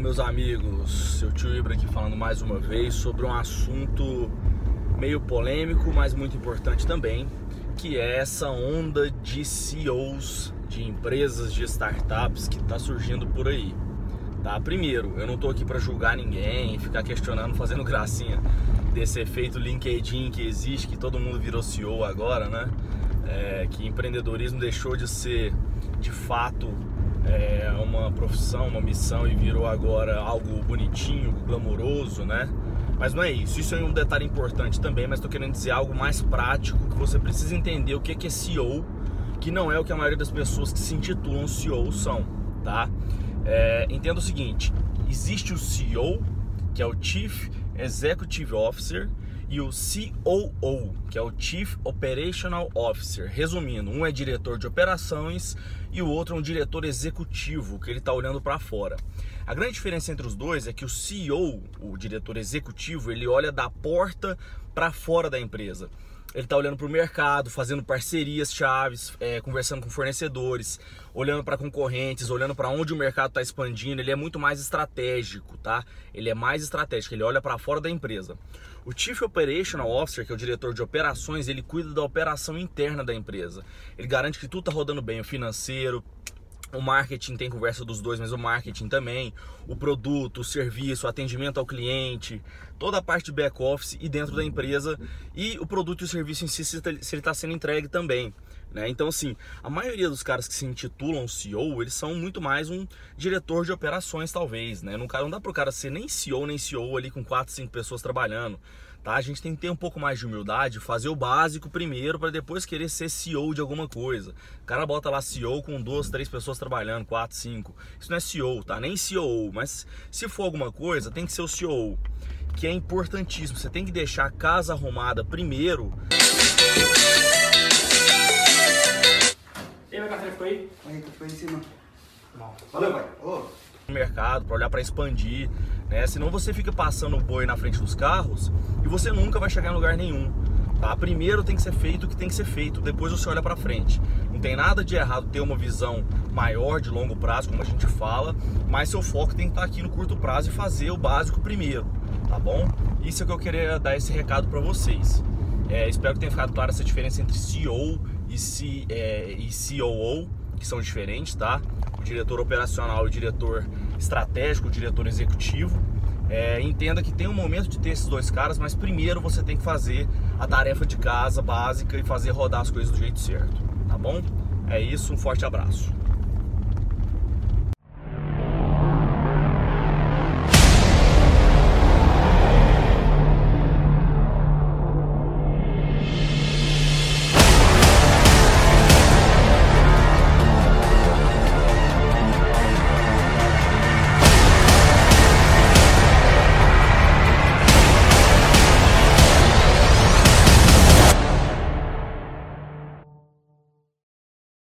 meus amigos, seu tio Ibra aqui falando mais uma vez sobre um assunto meio polêmico, mas muito importante também, que é essa onda de CEOs de empresas, de startups que está surgindo por aí. Tá? Primeiro, eu não estou aqui para julgar ninguém, ficar questionando, fazendo gracinha desse efeito LinkedIn que existe, que todo mundo virou CEO agora, né? É, que empreendedorismo deixou de ser de fato é, uma profissão, uma missão e virou agora algo bonitinho, glamouroso, né? Mas não é isso. Isso é um detalhe importante também, mas estou querendo dizer algo mais prático que você precisa entender o que é CEO, que não é o que a maioria das pessoas que se intitulam CEO são, tá? É, entenda o seguinte: existe o CEO, que é o Chief Executive Officer, e o COO, que é o Chief Operational Officer. Resumindo, um é diretor de operações e o outro é um diretor executivo, que ele está olhando para fora. A grande diferença entre os dois é que o CEO, o diretor executivo, ele olha da porta para fora da empresa ele está olhando para o mercado, fazendo parcerias chaves, é, conversando com fornecedores, olhando para concorrentes, olhando para onde o mercado está expandindo. Ele é muito mais estratégico, tá? Ele é mais estratégico, ele olha para fora da empresa. O Chief Operational Officer, que é o diretor de operações, ele cuida da operação interna da empresa. Ele garante que tudo está rodando bem, o financeiro, o marketing tem conversa dos dois, mas o marketing também, o produto, o serviço, o atendimento ao cliente, toda a parte de back office e dentro da empresa e o produto e o serviço em si se ele está sendo entregue também. Né? Então, assim, a maioria dos caras que se intitulam CEO, eles são muito mais um diretor de operações, talvez. Né? Não dá para o cara ser nem CEO, nem CEO ali com 4, 5 pessoas trabalhando. Tá? A gente tem que ter um pouco mais de humildade, fazer o básico primeiro para depois querer ser CEO de alguma coisa. O cara bota lá CEO com duas, três pessoas trabalhando, quatro, cinco. Isso não é CEO, tá? Nem CEO, mas se for alguma coisa, tem que ser o CEO, que é importantíssimo. Você tem que deixar a casa arrumada primeiro. E aí, minha carteira ficou aí? Aí, em cima. Não. Valeu, pai. Ô. Mercado, para olhar para expandir, né? Senão você fica passando o boi na frente dos carros e você nunca vai chegar em lugar nenhum. Tá? Primeiro tem que ser feito o que tem que ser feito, depois você olha para frente. Não tem nada de errado ter uma visão maior de longo prazo, como a gente fala, mas seu foco tem que estar aqui no curto prazo e fazer o básico primeiro, tá bom? Isso é que eu queria dar esse recado para vocês. É, espero que tenha ficado clara essa diferença entre CEO e, C, é, e COO, que são diferentes, tá? Diretor operacional e diretor estratégico, diretor executivo. É, entenda que tem um momento de ter esses dois caras, mas primeiro você tem que fazer a tarefa de casa básica e fazer rodar as coisas do jeito certo, tá bom? É isso, um forte abraço.